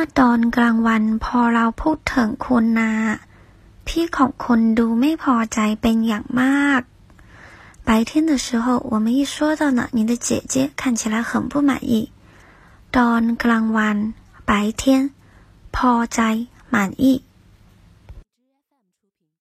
มื่อตอนกลางวันพอเราพูดถึงคุณนา พี่ของคนดูไม่พอใจเป็นอย่างมาก白天的时候，我们一说到呢，你的姐姐看起来很不满意。ตอนกลางวัน白天พอใจ满意